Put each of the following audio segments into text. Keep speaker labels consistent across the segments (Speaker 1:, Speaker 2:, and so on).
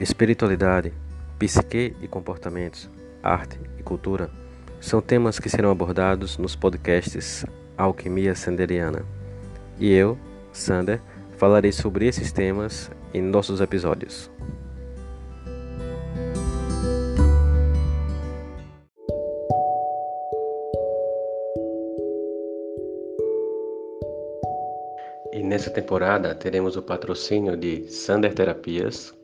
Speaker 1: Espiritualidade, psique e comportamentos, arte e cultura são temas que serão abordados nos podcasts Alquimia Sanderiana. E eu, Sander, falarei sobre esses temas em nossos episódios. E nessa temporada teremos o patrocínio de Sander Terapias,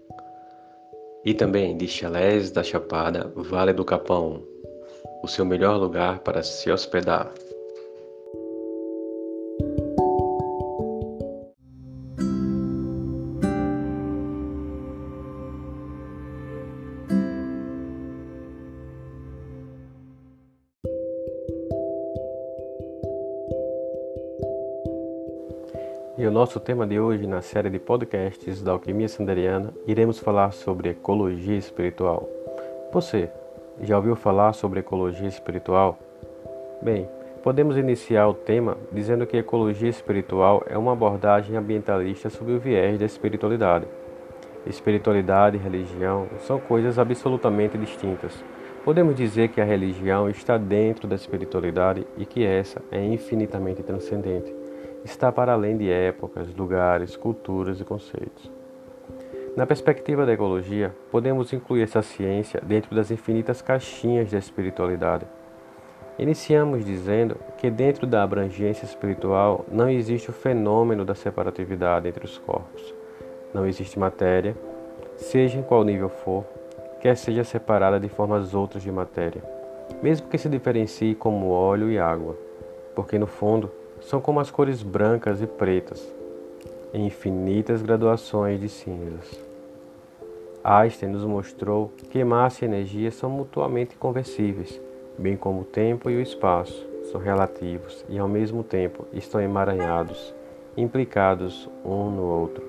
Speaker 1: e também de Chalés da Chapada, Vale do Capão, o seu melhor lugar para se hospedar. E o nosso tema de hoje, na série de podcasts da Alquimia Sanderiana, iremos falar sobre ecologia espiritual. Você já ouviu falar sobre ecologia espiritual? Bem, podemos iniciar o tema dizendo que ecologia espiritual é uma abordagem ambientalista sob o viés da espiritualidade. Espiritualidade e religião são coisas absolutamente distintas. Podemos dizer que a religião está dentro da espiritualidade e que essa é infinitamente transcendente está para além de épocas, lugares, culturas e conceitos. Na perspectiva da ecologia, podemos incluir essa ciência dentro das infinitas caixinhas da espiritualidade. Iniciamos dizendo que dentro da abrangência espiritual não existe o fenômeno da separatividade entre os corpos. Não existe matéria, seja em qual nível for, quer seja separada de formas outras de matéria, mesmo que se diferencie como óleo e água, porque no fundo são como as cores brancas e pretas, em infinitas graduações de cinzas. Einstein nos mostrou que massa e energia são mutuamente conversíveis, bem como o tempo e o espaço são relativos e ao mesmo tempo estão emaranhados, implicados um no outro.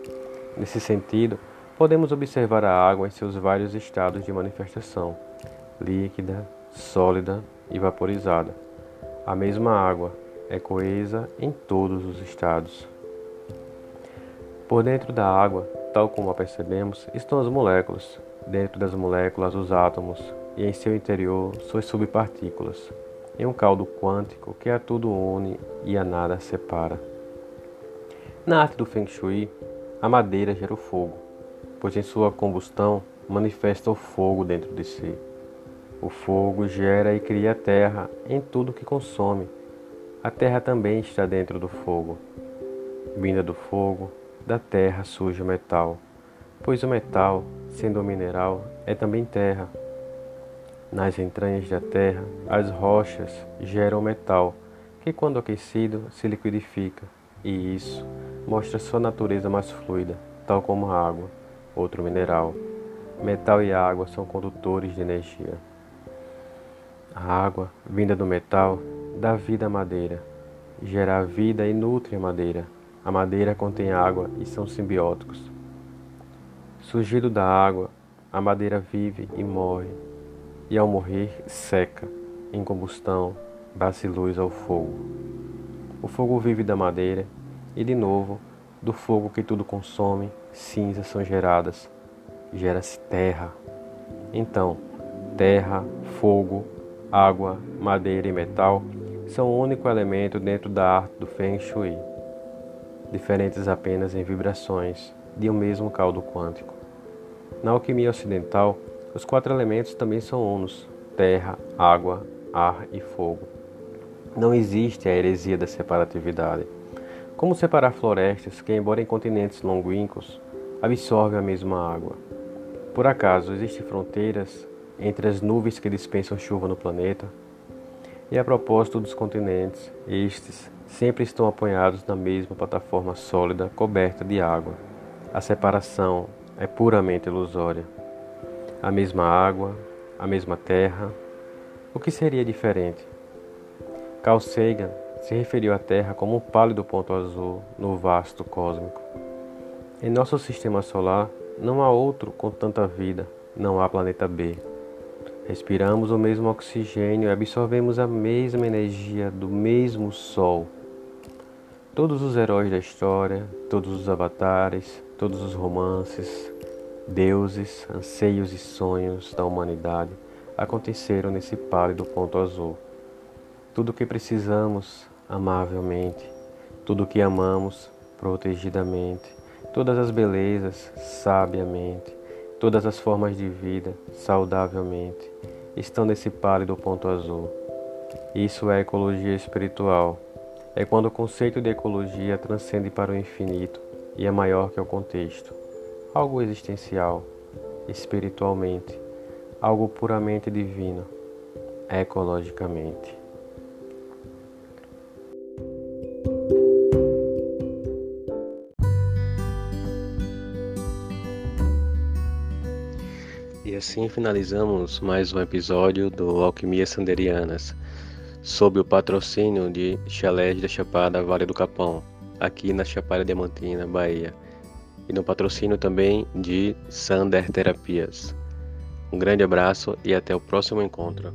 Speaker 1: Nesse sentido, podemos observar a água em seus vários estados de manifestação: líquida, sólida e vaporizada. A mesma água, é coesa em todos os estados. Por dentro da água, tal como a percebemos, estão as moléculas, dentro das moléculas os átomos e em seu interior suas subpartículas, em um caldo quântico que a tudo une e a nada separa. Na arte do Feng Shui, a madeira gera o fogo, pois em sua combustão manifesta o fogo dentro de si. O fogo gera e cria a terra em tudo que consome, a terra também está dentro do fogo. Vinda do fogo, da terra surge o metal, pois o metal, sendo um mineral, é também terra. Nas entranhas da terra, as rochas geram metal, que quando aquecido se liquidifica, e isso mostra sua natureza mais fluida, tal como a água, outro mineral. Metal e água são condutores de energia. A água, vinda do metal, dá vida à madeira, gera vida e nutre a madeira. A madeira contém água e são simbióticos. Surgido da água, a madeira vive e morre, e ao morrer seca, em combustão, dá-se luz ao fogo. O fogo vive da madeira, e de novo, do fogo que tudo consome, cinzas são geradas, gera-se terra. Então, terra, fogo, água, madeira e metal são o único elemento dentro da arte do Feng Shui, diferentes apenas em vibrações de um mesmo caldo quântico. Na alquimia ocidental, os quatro elementos também são unos: terra, água, ar e fogo. Não existe a heresia da separatividade. Como separar florestas que, embora em continentes longínquos, absorvem a mesma água? Por acaso existem fronteiras entre as nuvens que dispensam chuva no planeta? E a propósito dos continentes, estes sempre estão apoiados na mesma plataforma sólida coberta de água. A separação é puramente ilusória. A mesma água, a mesma terra. O que seria diferente? Carl Sagan se referiu à Terra como um pálido ponto azul no vasto cósmico. Em nosso sistema solar não há outro com tanta vida, não há planeta B. Respiramos o mesmo oxigênio e absorvemos a mesma energia do mesmo Sol. Todos os heróis da história, todos os avatares, todos os romances, Deuses, anseios e sonhos da humanidade aconteceram nesse pálido ponto azul. Tudo o que precisamos, amavelmente, tudo o que amamos, protegidamente, todas as belezas, sabiamente, todas as formas de vida, saudavelmente, estão nesse pálido ponto azul. Isso é ecologia espiritual. É quando o conceito de ecologia transcende para o infinito e é maior que o contexto. Algo existencial, espiritualmente, algo puramente divino, ecologicamente. E assim finalizamos mais um episódio do Alquimia Sanderianas, sob o patrocínio de Chalés da Chapada Vale do Capão, aqui na Chapada Diamantina, Bahia, e no patrocínio também de Sander Terapias. Um grande abraço e até o próximo encontro.